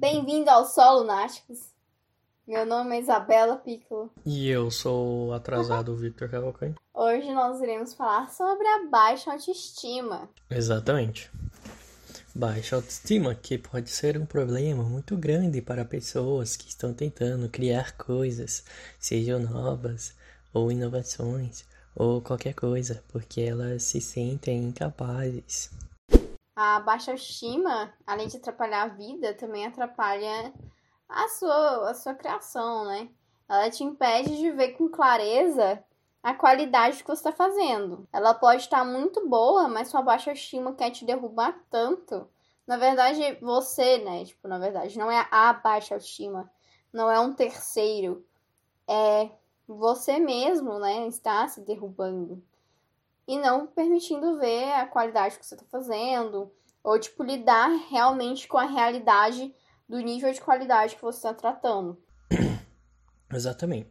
Bem-vindo ao Solo Náticos. Meu nome é Isabela Piccolo. E eu sou o atrasado Victor Cavalcante. Hoje nós iremos falar sobre a baixa autoestima. Exatamente. Baixa autoestima, que pode ser um problema muito grande para pessoas que estão tentando criar coisas, sejam novas ou inovações ou qualquer coisa, porque elas se sentem incapazes. A baixa autoestima, além de atrapalhar a vida, também atrapalha a sua, a sua criação, né? Ela te impede de ver com clareza a qualidade que você está fazendo. Ela pode estar muito boa, mas sua baixa estima quer te derrubar tanto. Na verdade, você, né? Tipo, na verdade, não é a baixa autoestima, não é um terceiro. É você mesmo, né? Está se derrubando. E não permitindo ver a qualidade que você está fazendo. Ou, tipo, lidar realmente com a realidade do nível de qualidade que você está tratando. Exatamente.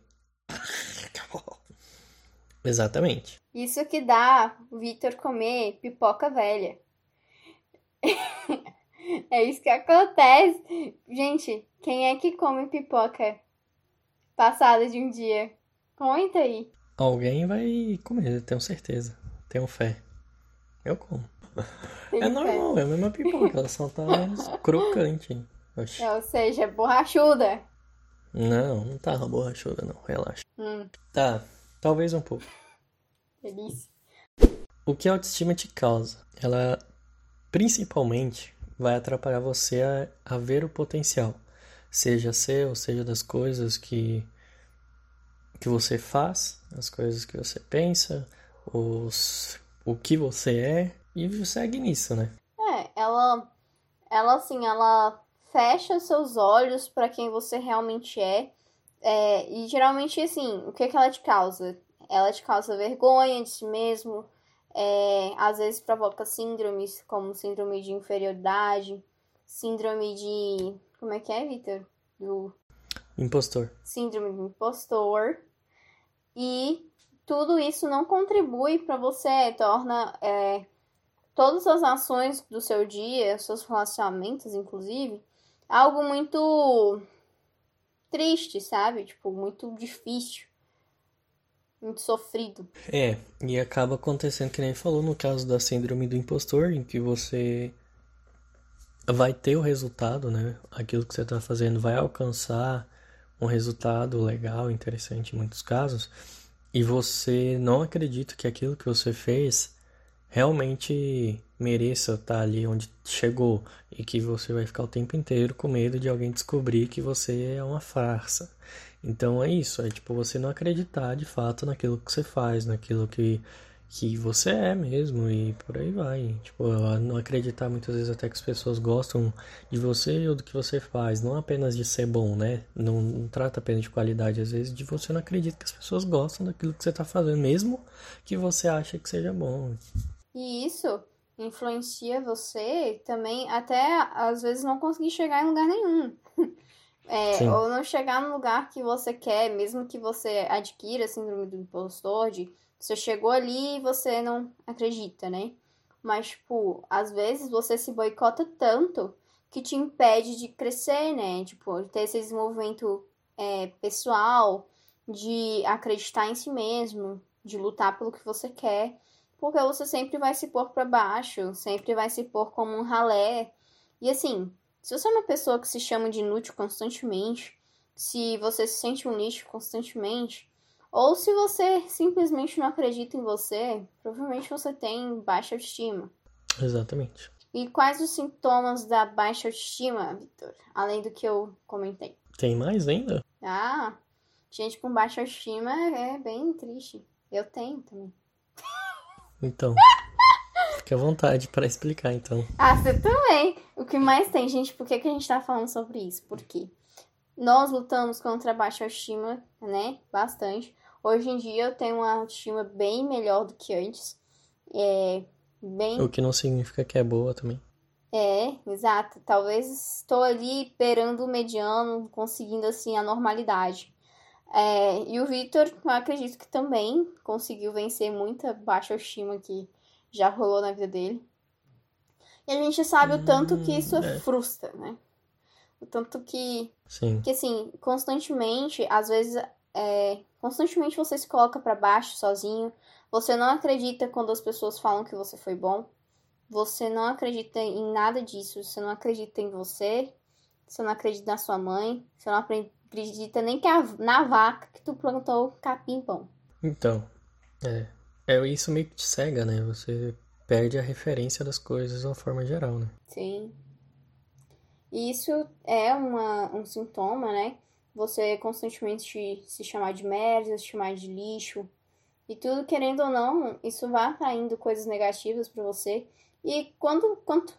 Exatamente. Isso que dá o Victor comer pipoca velha. é isso que acontece. Gente, quem é que come pipoca passada de um dia? Comenta aí. Alguém vai comer, tenho certeza. Tenho fé. Eu como. Tem é fé. normal, é a mesma pipoca, ela só tá crocante. Oxi. Ou seja, borrachuda. Não, não tá borrachuda não, relaxa. Hum, Tá, talvez um pouco. delícia. O que a autoestima te causa? Ela principalmente vai atrapalhar você a, a ver o potencial, seja seu, seja das coisas que que você faz, as coisas que você pensa, os, o que você é e segue nisso, né? É, ela, ela assim, ela fecha seus olhos para quem você realmente é. É, e geralmente, assim, o que, que ela te causa? Ela te causa vergonha de si mesmo, é, às vezes provoca síndromes como síndrome de inferioridade, síndrome de. Como é que é, Victor? Do Impostor. síndrome do impostor. E tudo isso não contribui para você, torna é, todas as ações do seu dia, seus relacionamentos, inclusive, algo muito triste, sabe? Tipo, muito difícil. Muito sofrido. É, e acaba acontecendo que nem falou no caso da síndrome do impostor, em que você vai ter o resultado, né? Aquilo que você está fazendo vai alcançar um resultado legal, interessante em muitos casos, e você não acredita que aquilo que você fez realmente mereça estar ali onde chegou e que você vai ficar o tempo inteiro com medo de alguém descobrir que você é uma farsa. Então é isso, é tipo você não acreditar de fato naquilo que você faz, naquilo que, que você é mesmo e por aí vai. Tipo, não acreditar muitas vezes até que as pessoas gostam de você ou do que você faz, não apenas de ser bom, né? Não, não trata apenas de qualidade, às vezes de você não acredita que as pessoas gostam daquilo que você tá fazendo, mesmo que você ache que seja bom. E isso influencia você também até às vezes não conseguir chegar em lugar nenhum. É, ou não chegar no lugar que você quer, mesmo que você adquira a síndrome do impostor, de você chegou ali e você não acredita, né? Mas, tipo, às vezes você se boicota tanto que te impede de crescer, né? Tipo, ter esse desenvolvimento é, pessoal, de acreditar em si mesmo, de lutar pelo que você quer, porque você sempre vai se pôr pra baixo, sempre vai se pôr como um ralé. E assim, se você é uma pessoa que se chama de inútil constantemente, se você se sente um lixo constantemente, ou se você simplesmente não acredita em você, provavelmente você tem baixa autoestima. Exatamente. E quais os sintomas da baixa autoestima, Victor? Além do que eu comentei. Tem mais ainda? Ah, gente com baixa autoestima é bem triste. Eu tenho também. Então, fique à vontade para explicar então. Ah, você também. O que mais tem, gente? Por que, que a gente tá falando sobre isso? Por quê? Nós lutamos contra a baixa autoestima, né? Bastante. Hoje em dia eu tenho uma autoestima bem melhor do que antes. É. Bem. O que não significa que é boa também. É, exato. Talvez estou ali perando o mediano, conseguindo assim a normalidade. É, e o Victor, eu acredito que também conseguiu vencer muita baixa autoestima que já rolou na vida dele. E a gente sabe o tanto que isso Hum, é. frustra, né? O tanto que. Sim. Que assim, constantemente, às vezes, é, constantemente você se coloca para baixo sozinho. Você não acredita quando as pessoas falam que você foi bom. Você não acredita em nada disso. Você não acredita em você. Você não acredita na sua mãe. Você não acredita nem que a, na vaca que tu plantou capim pão. Então, é. É isso meio que te cega, né? Você perde a referência das coisas de uma forma geral, né? Sim. Isso é uma, um sintoma, né? Você constantemente se chamar de merda, se chamar de lixo. E tudo, querendo ou não, isso vai atraindo coisas negativas para você. E quando, quanto,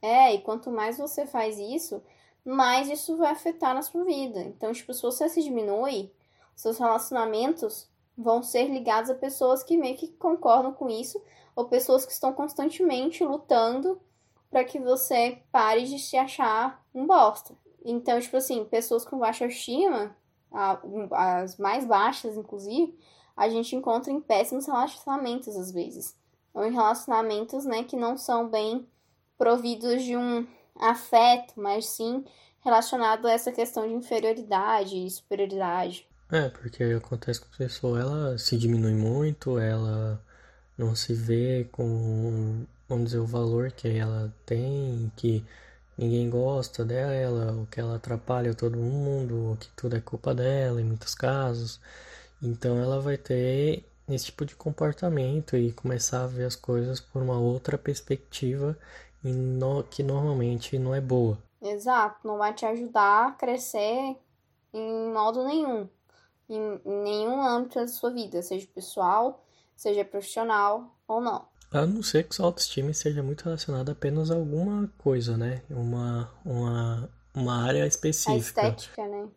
é, e quanto mais você faz isso, mais isso vai afetar na sua vida. Então, tipo, se você se diminui, seus relacionamentos vão ser ligados a pessoas que meio que concordam com isso, ou pessoas que estão constantemente lutando para que você pare de se achar um bosta. Então, tipo assim, pessoas com baixa estima, as mais baixas, inclusive, a gente encontra em péssimos relacionamentos às vezes. Ou em relacionamentos, né, que não são bem providos de um afeto, mas sim relacionado a essa questão de inferioridade e superioridade. É, porque acontece com a pessoa, ela se diminui muito, ela não se vê com, vamos dizer, o valor que ela tem, que ninguém gosta dela, ou que ela atrapalha todo mundo, ou que tudo é culpa dela em muitos casos. Então ela vai ter esse tipo de comportamento e começar a ver as coisas por uma outra perspectiva no, que normalmente não é boa. Exato, não vai te ajudar a crescer em modo nenhum, em, em nenhum âmbito da sua vida, seja pessoal, seja profissional ou não. A não ser que sua autoestima seja muito relacionada apenas a alguma coisa, né? Uma, uma, uma área específica. A estética, né?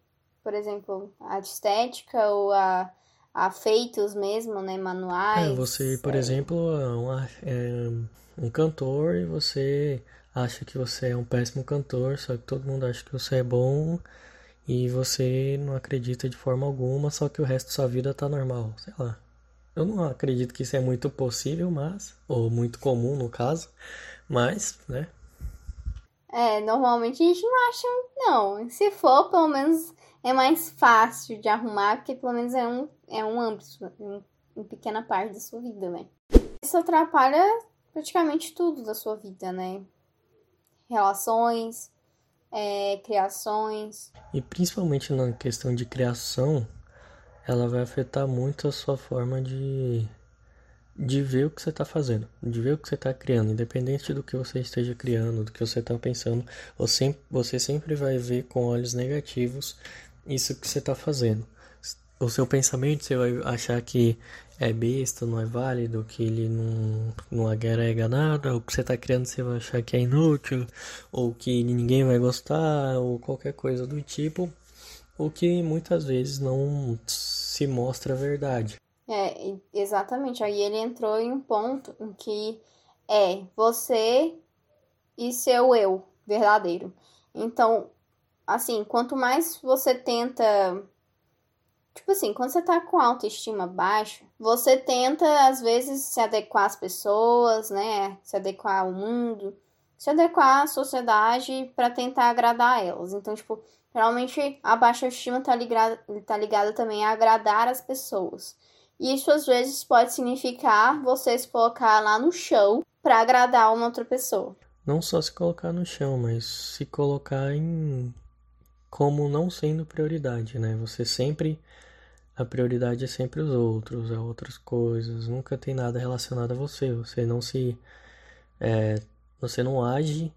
Por exemplo, a estética ou a, a feitos mesmo, né? Manuais. É, você, por é... exemplo, é, uma, é um cantor e você acha que você é um péssimo cantor, só que todo mundo acha que você é bom e você não acredita de forma alguma, só que o resto da sua vida tá normal, sei lá. Eu não acredito que isso é muito possível, mas. Ou muito comum no caso. Mas, né? É, normalmente a gente não acha, não. Se for, pelo menos é mais fácil de arrumar, porque pelo menos é um, é um âmbito, um, uma pequena parte da sua vida, né? Isso atrapalha praticamente tudo da sua vida, né? Relações, é, criações. E principalmente na questão de criação, ela vai afetar muito a sua forma de, de ver o que você está fazendo, de ver o que você está criando, independente do que você esteja criando, do que você está pensando, você sempre vai ver com olhos negativos isso que você está fazendo. O seu pensamento você vai achar que é besta, não é válido, que ele não, não agrega nada, o que você está criando você vai achar que é inútil, ou que ninguém vai gostar, ou qualquer coisa do tipo o que muitas vezes não se mostra verdade. É, exatamente. Aí ele entrou em um ponto em que é você e seu eu verdadeiro. Então, assim, quanto mais você tenta. Tipo assim, quando você tá com autoestima baixa, você tenta, às vezes, se adequar às pessoas, né? Se adequar ao mundo, se adequar à sociedade para tentar agradar elas. Então, tipo, Geralmente a baixa estima está ligada, tá ligada também a agradar as pessoas. E isso às vezes pode significar você se colocar lá no chão para agradar uma outra pessoa. Não só se colocar no chão, mas se colocar em como não sendo prioridade, né? Você sempre a prioridade é sempre os outros, é outras coisas, nunca tem nada relacionado a você. Você não se é, você não age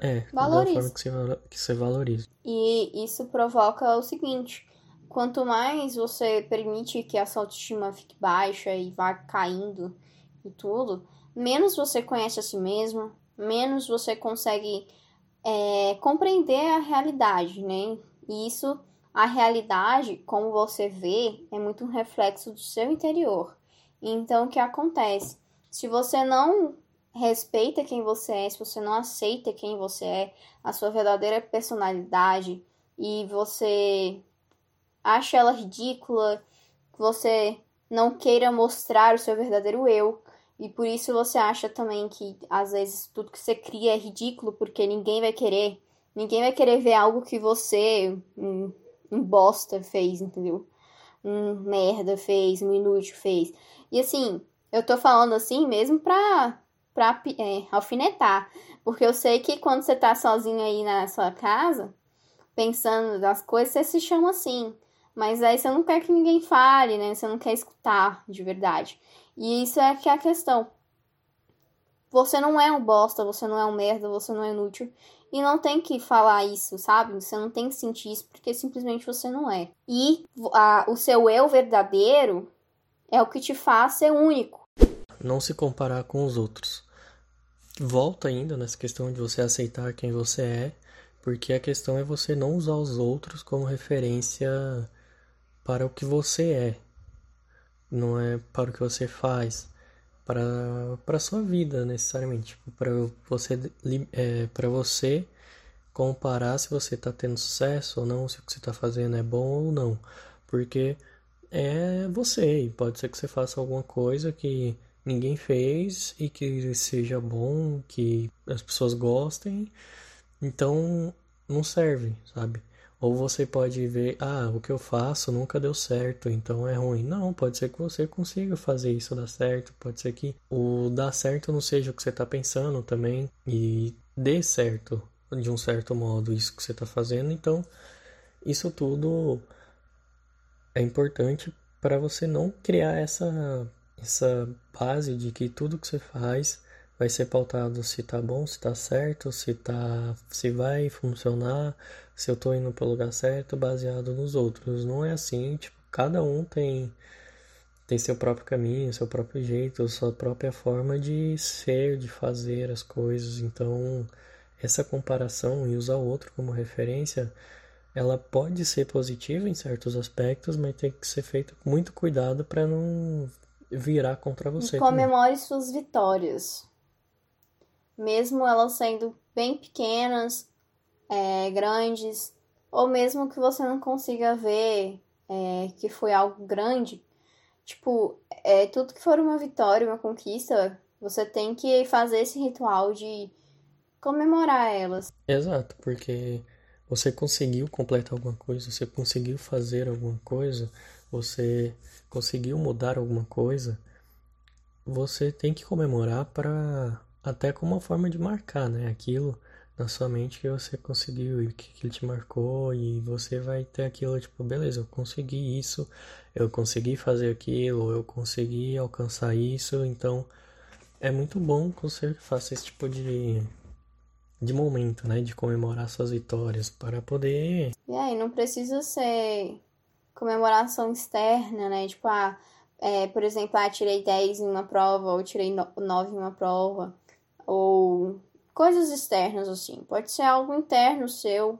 é, da forma que você, que você valoriza. E isso provoca o seguinte: quanto mais você permite que a sua autoestima fique baixa e vá caindo e tudo, menos você conhece a si mesmo, menos você consegue é, compreender a realidade, né? E isso, a realidade, como você vê, é muito um reflexo do seu interior. Então, o que acontece? Se você não respeita quem você é, se você não aceita quem você é, a sua verdadeira personalidade e você acha ela ridícula, você não queira mostrar o seu verdadeiro eu, e por isso você acha também que às vezes tudo que você cria é ridículo porque ninguém vai querer Ninguém vai querer ver algo que você, um, um bosta, fez, entendeu? Um merda fez, um inútil fez. E assim, eu tô falando assim mesmo pra, pra é, alfinetar. Porque eu sei que quando você tá sozinho aí na sua casa, pensando nas coisas, você se chama assim. Mas aí você não quer que ninguém fale, né? Você não quer escutar de verdade. E isso é que é a questão. Você não é um bosta, você não é um merda, você não é inútil. E não tem que falar isso, sabe? Você não tem que sentir isso porque simplesmente você não é. E a, o seu eu verdadeiro é o que te faz ser único. Não se comparar com os outros. Volta ainda nessa questão de você aceitar quem você é, porque a questão é você não usar os outros como referência para o que você é, não é para o que você faz, para para sua vida necessariamente, tipo, para você é, para você comparar se você está tendo sucesso ou não, se o que você está fazendo é bom ou não, porque é você e pode ser que você faça alguma coisa que ninguém fez e que seja bom, que as pessoas gostem, então não serve, sabe? Ou você pode ver, ah, o que eu faço nunca deu certo, então é ruim. Não, pode ser que você consiga fazer isso dar certo, pode ser que o dar certo não seja o que você está pensando também e dê certo de um certo modo isso que você está fazendo. Então, isso tudo é importante para você não criar essa, essa base de que tudo que você faz vai ser pautado se tá bom, se tá certo, se tá se vai funcionar, se eu tô indo pro lugar certo, baseado nos outros. Não é assim, tipo, cada um tem tem seu próprio caminho, seu próprio jeito, sua própria forma de ser, de fazer as coisas. Então, essa comparação e usar o outro como referência, ela pode ser positiva em certos aspectos, mas tem que ser feito com muito cuidado para não virar contra você. E comemore também. suas vitórias mesmo elas sendo bem pequenas, é, grandes, ou mesmo que você não consiga ver é, que foi algo grande, tipo, é, tudo que for uma vitória, uma conquista, você tem que fazer esse ritual de comemorar elas. Exato, porque você conseguiu completar alguma coisa, você conseguiu fazer alguma coisa, você conseguiu mudar alguma coisa, você tem que comemorar para até como uma forma de marcar, né? Aquilo na sua mente que você conseguiu e que aquilo te marcou e você vai ter aquilo tipo, beleza, eu consegui isso, eu consegui fazer aquilo, eu consegui alcançar isso, então é muito bom que você faça esse tipo de de momento, né, de comemorar suas vitórias para poder. E aí não precisa ser comemoração externa, né? Tipo, ah, é, por exemplo, ah, tirei 10 em uma prova ou tirei 9 em uma prova ou coisas externas assim. Pode ser algo interno seu,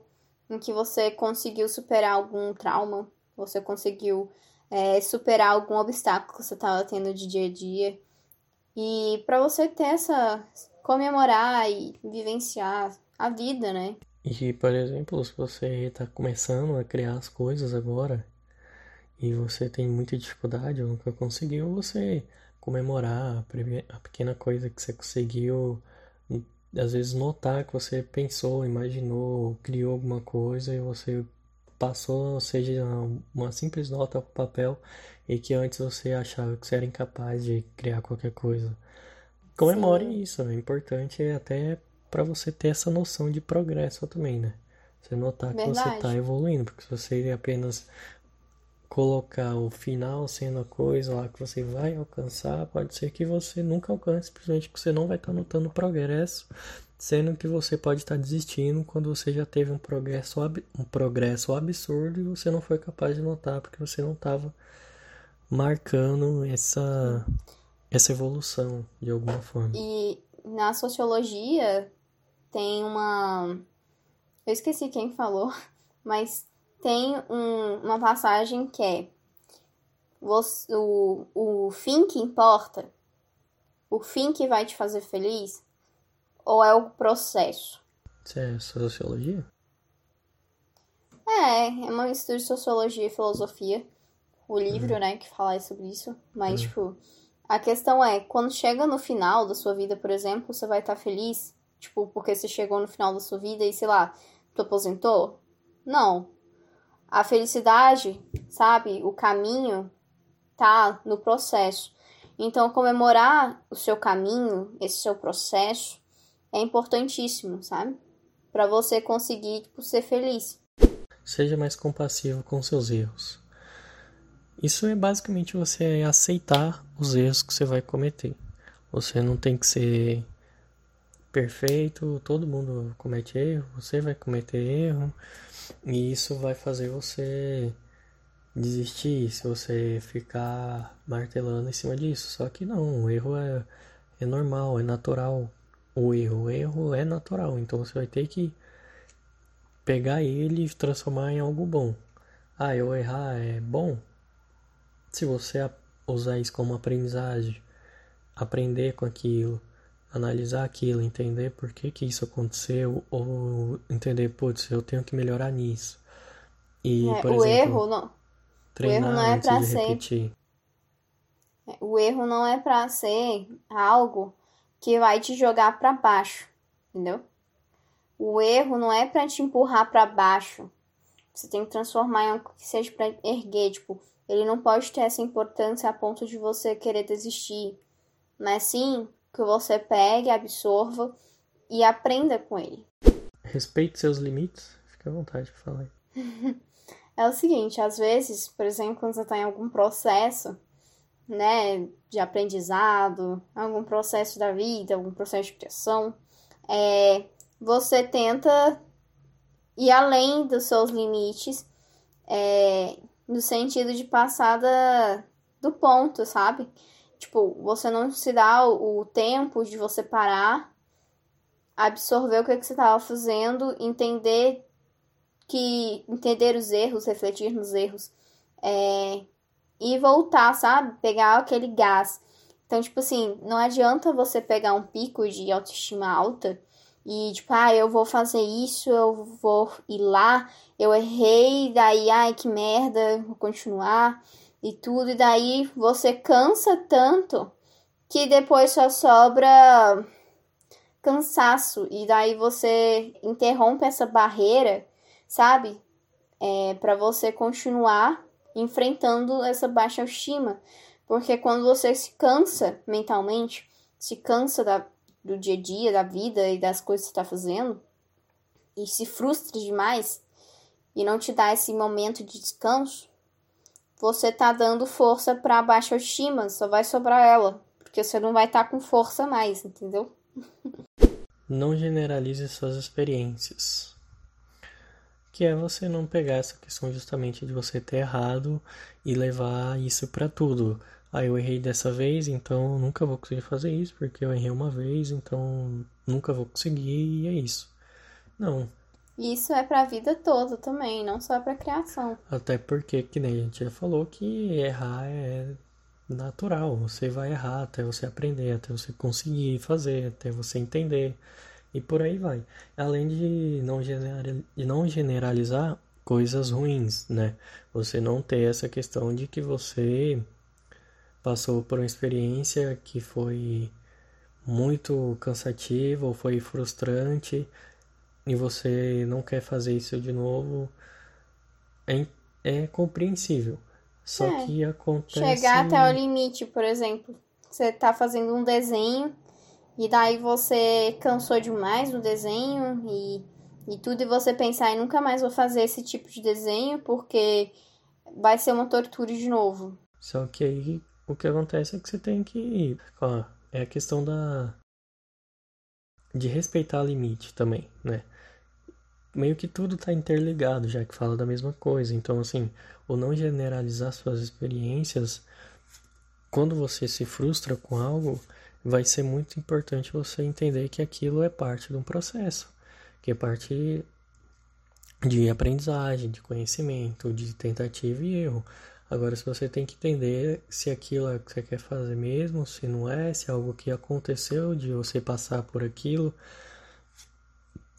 em que você conseguiu superar algum trauma, você conseguiu é, superar algum obstáculo que você estava tendo de dia a dia. E para você ter essa comemorar e vivenciar a vida, né? E, por exemplo, se você está começando a criar as coisas agora e você tem muita dificuldade ou nunca conseguiu, você comemorar a pequena coisa que você conseguiu, às vezes notar que você pensou, imaginou, criou alguma coisa e você passou, seja uma simples nota para o papel e que antes você achava que você era incapaz de criar qualquer coisa. Comemore Sim. isso, é importante até para você ter essa noção de progresso também, né? Você notar Verdade. que você está evoluindo, porque se você apenas colocar o final sendo a coisa lá que você vai alcançar, pode ser que você nunca alcance, simplesmente porque você não vai estar tá notando progresso, sendo que você pode estar tá desistindo quando você já teve um progresso, um progresso absurdo e você não foi capaz de notar porque você não estava marcando essa, essa evolução de alguma forma. E na sociologia tem uma. Eu esqueci quem falou, mas tem um, uma passagem que é você, o, o fim que importa, o fim que vai te fazer feliz, ou é o processo? Isso é sociologia? É, é uma mistura de sociologia e filosofia. O livro, uhum. né, que fala sobre isso. Mas, uhum. tipo, a questão é, quando chega no final da sua vida, por exemplo, você vai estar feliz, tipo, porque você chegou no final da sua vida e, sei lá, Tu aposentou? Não. A felicidade, sabe, o caminho tá no processo. Então, comemorar o seu caminho, esse seu processo, é importantíssimo, sabe? Para você conseguir tipo, ser feliz. Seja mais compassivo com seus erros. Isso é basicamente você aceitar os erros que você vai cometer. Você não tem que ser perfeito, todo mundo comete erro, você vai cometer erro, e isso vai fazer você desistir se você ficar martelando em cima disso. Só que não, o erro é, é normal, é natural. O erro, o erro é natural, então você vai ter que pegar ele e transformar em algo bom. Ah, eu errar é bom? Se você usar isso como aprendizagem, aprender com aquilo, analisar aquilo, entender por que que isso aconteceu ou entender, putz, eu tenho que melhorar nisso. E, é, por o exemplo, erro não. Treinar o erro não é para ser repetir. É, o erro não é para ser algo que vai te jogar para baixo, entendeu? O erro não é para te empurrar para baixo. Você tem que transformar em algo que seja para erguer, tipo, ele não pode ter essa importância a ponto de você querer desistir, mas sim que você pegue, absorva e aprenda com ele. Respeite seus limites. Fique à vontade de falar. é o seguinte, às vezes, por exemplo, quando você está em algum processo, né, de aprendizado, algum processo da vida, algum processo de criação, é, você tenta ir além dos seus limites, é, no sentido de passada do ponto, sabe? Tipo, você não se dá o, tempo de você parar, absorver o que, que você estava fazendo, entender que entender os erros, refletir nos erros, é, e voltar, sabe? Pegar aquele gás. Então, tipo assim, não adianta você pegar um pico de autoestima alta e, tipo, ah, eu vou fazer isso, eu vou ir lá, eu errei, daí, ai, que merda, vou continuar e tudo, e daí você cansa tanto que depois só sobra cansaço, e daí você interrompe essa barreira, sabe? É, para você continuar enfrentando essa baixa autoestima. Porque quando você se cansa mentalmente, se cansa da, do dia a dia, da vida e das coisas que está fazendo, e se frustra demais, e não te dá esse momento de descanso, você tá dando força para baixa autoestima, só vai sobrar ela, porque você não vai estar tá com força mais, entendeu? Não generalize suas experiências. Que é você não pegar essa questão justamente de você ter errado e levar isso para tudo. Ah, eu errei dessa vez, então nunca vou conseguir fazer isso, porque eu errei uma vez, então nunca vou conseguir e é isso. Não, isso é para a vida toda também, não só para criação. Até porque, que nem a gente já falou, que errar é natural. Você vai errar até você aprender, até você conseguir fazer, até você entender. E por aí vai. Além de não, de não generalizar coisas ruins, né? Você não ter essa questão de que você passou por uma experiência que foi muito cansativa ou foi frustrante e você não quer fazer isso de novo, é, é compreensível. Só é, que acontece. Chegar até o limite, por exemplo. Você tá fazendo um desenho e daí você cansou demais do desenho e, e tudo, e você pensar, e nunca mais vou fazer esse tipo de desenho porque vai ser uma tortura de novo. Só que aí o que acontece é que você tem que. Ó, é a questão da. de respeitar o limite também, né? Meio que tudo está interligado, já que fala da mesma coisa. Então, assim, o não generalizar suas experiências, quando você se frustra com algo, vai ser muito importante você entender que aquilo é parte de um processo, que é parte de aprendizagem, de conhecimento, de tentativa e erro. Agora, se você tem que entender se aquilo é o que você quer fazer mesmo, se não é, se é algo que aconteceu de você passar por aquilo,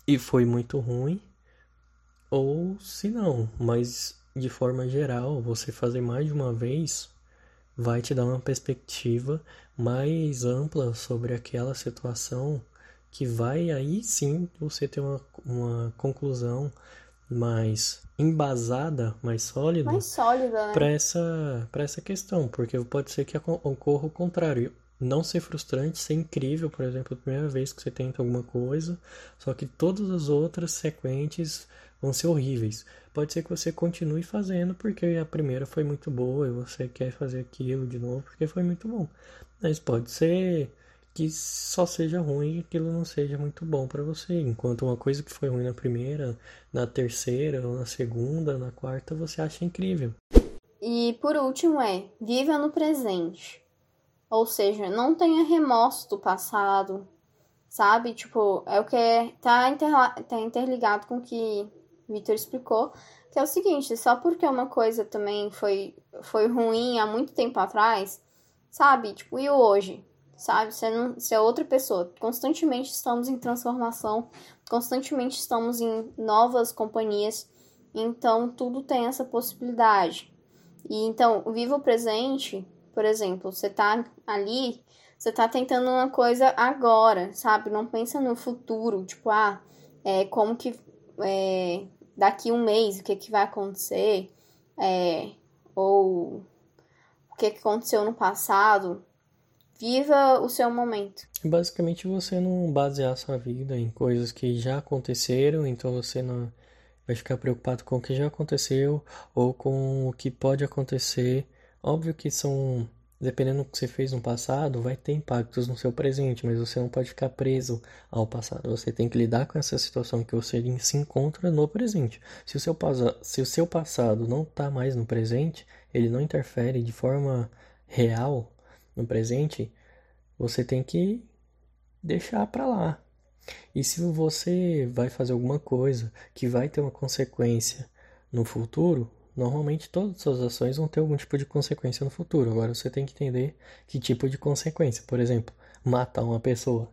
e foi muito ruim, ou se não, mas de forma geral, você fazer mais de uma vez vai te dar uma perspectiva mais ampla sobre aquela situação que vai aí sim você ter uma, uma conclusão mais embasada, mais sólida, mais sólida né? para essa, essa questão, porque pode ser que ocorra o contrário. Não ser frustrante, ser incrível, por exemplo, a primeira vez que você tenta alguma coisa, só que todas as outras sequentes vão ser horríveis. Pode ser que você continue fazendo porque a primeira foi muito boa e você quer fazer aquilo de novo porque foi muito bom. Mas pode ser que só seja ruim e aquilo não seja muito bom para você. Enquanto uma coisa que foi ruim na primeira, na terceira, na segunda, na quarta, você acha incrível. E por último é, viva no presente. Ou seja, não tenha remorso do passado, sabe? Tipo, é o que é, tá, tá interligado com o que Vitor explicou, que é o seguinte, só porque uma coisa também foi, foi ruim há muito tempo atrás, sabe? Tipo, e hoje? sabe? Você, não, você é outra pessoa. Constantemente estamos em transformação, constantemente estamos em novas companhias, então tudo tem essa possibilidade. E então, viva o presente, por exemplo, você tá ali, você tá tentando uma coisa agora, sabe? Não pensa no futuro, tipo, ah, é, como que é, daqui um mês, o que, que vai acontecer, é, ou o que, que aconteceu no passado, Viva o seu momento. Basicamente você não basear sua vida em coisas que já aconteceram, então você não vai ficar preocupado com o que já aconteceu ou com o que pode acontecer. Óbvio que são, dependendo do que você fez no passado, vai ter impactos no seu presente, mas você não pode ficar preso ao passado. Você tem que lidar com essa situação que você se encontra no presente. Se o seu, se o seu passado não está mais no presente, ele não interfere de forma real no presente, você tem que deixar para lá. E se você vai fazer alguma coisa que vai ter uma consequência no futuro, normalmente todas as suas ações vão ter algum tipo de consequência no futuro. Agora você tem que entender que tipo de consequência. Por exemplo, matar uma pessoa.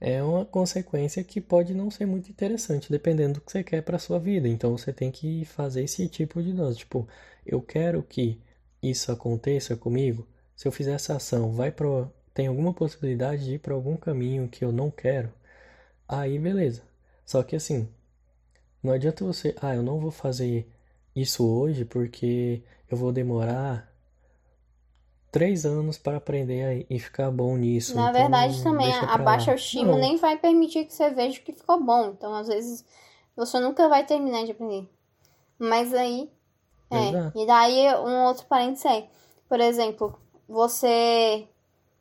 É uma consequência que pode não ser muito interessante, dependendo do que você quer para sua vida. Então você tem que fazer esse tipo de dose. Tipo, eu quero que isso aconteça comigo se eu fizer essa ação, vai pro, tem alguma possibilidade de ir para algum caminho que eu não quero, aí beleza. Só que assim, não adianta você, ah, eu não vou fazer isso hoje porque eu vou demorar três anos para aprender e ficar bom nisso. Na então, verdade, também a baixa autoestima nem vai permitir que você veja que ficou bom. Então, às vezes, você nunca vai terminar de aprender. Mas aí. É. Exato. E daí, um outro parênteses é, por exemplo, você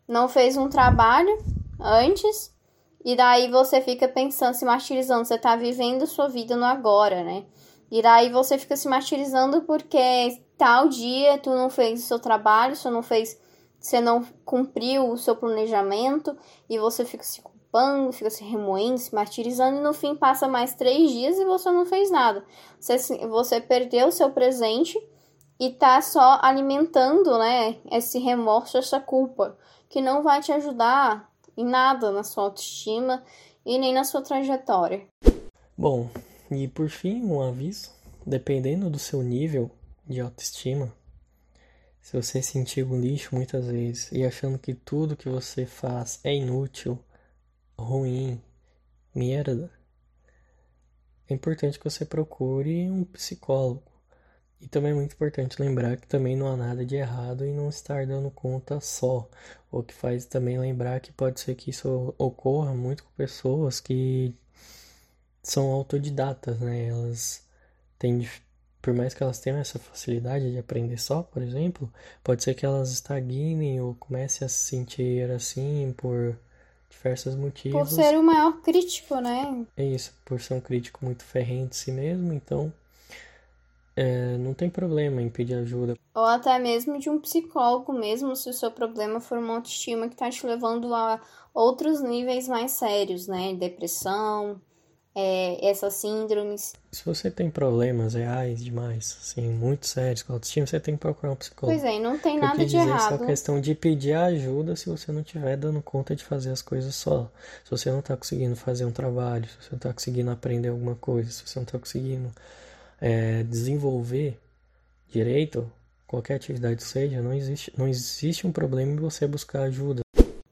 não fez um trabalho antes e daí você fica pensando, se martirizando, você tá vivendo sua vida no agora, né? E daí você fica se martirizando porque tal dia tu não fez o seu trabalho, você não fez, você não cumpriu o seu planejamento e você fica se culpando, fica se remoendo, se martirizando e no fim passa mais três dias e você não fez nada. Você, você perdeu o seu presente e tá só alimentando, né, esse remorso, essa culpa, que não vai te ajudar em nada na sua autoestima e nem na sua trajetória. Bom, e por fim, um aviso: dependendo do seu nível de autoestima, se você sentir um lixo muitas vezes e achando que tudo que você faz é inútil, ruim, merda, é importante que você procure um psicólogo e também é muito importante lembrar que também não há nada de errado em não estar dando conta só. O que faz também lembrar que pode ser que isso ocorra muito com pessoas que são autodidatas, né? Elas têm, por mais que elas tenham essa facilidade de aprender só, por exemplo, pode ser que elas estagnem ou comecem a se sentir assim por diversos motivos. Por ser o maior crítico, né? É isso, por ser um crítico muito ferrento de si mesmo, então é, não tem problema em pedir ajuda. Ou até mesmo de um psicólogo mesmo, se o seu problema for uma autoestima que está te levando a outros níveis mais sérios, né? Depressão, é, essas síndromes. Se você tem problemas reais demais, assim, muito sérios com autoestima, você tem que procurar um psicólogo. Pois é, não tem nada de errado. É só questão de pedir ajuda se você não estiver dando conta de fazer as coisas só. Se você não está conseguindo fazer um trabalho, se você não está conseguindo aprender alguma coisa, se você não está conseguindo é, desenvolver direito, qualquer atividade seja, não existe, não existe um problema em você buscar ajuda.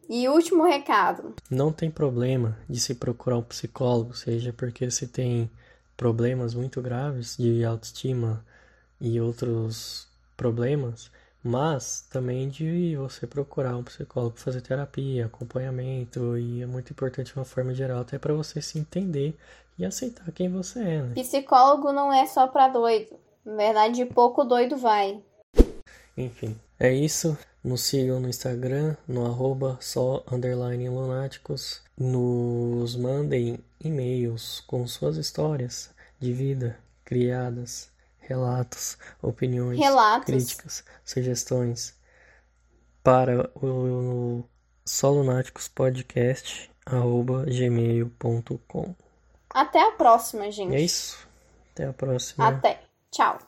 E último recado. Não tem problema de se procurar um psicólogo, seja porque você tem problemas muito graves de autoestima e outros problemas, mas também de você procurar um psicólogo, fazer terapia, acompanhamento, e é muito importante de uma forma geral, até para você se entender e aceitar quem você é, né? Psicólogo não é só para doido. Na verdade, pouco doido vai. Enfim, é isso. Nos sigam no Instagram, no arroba só underline lunáticos. Nos mandem e-mails com suas histórias de vida criadas, relatos, opiniões, Relatos. críticas, sugestões para o, o solunáticos podcast arroba gmail.com. Até a próxima, gente. É isso. Até a próxima. Até. Tchau.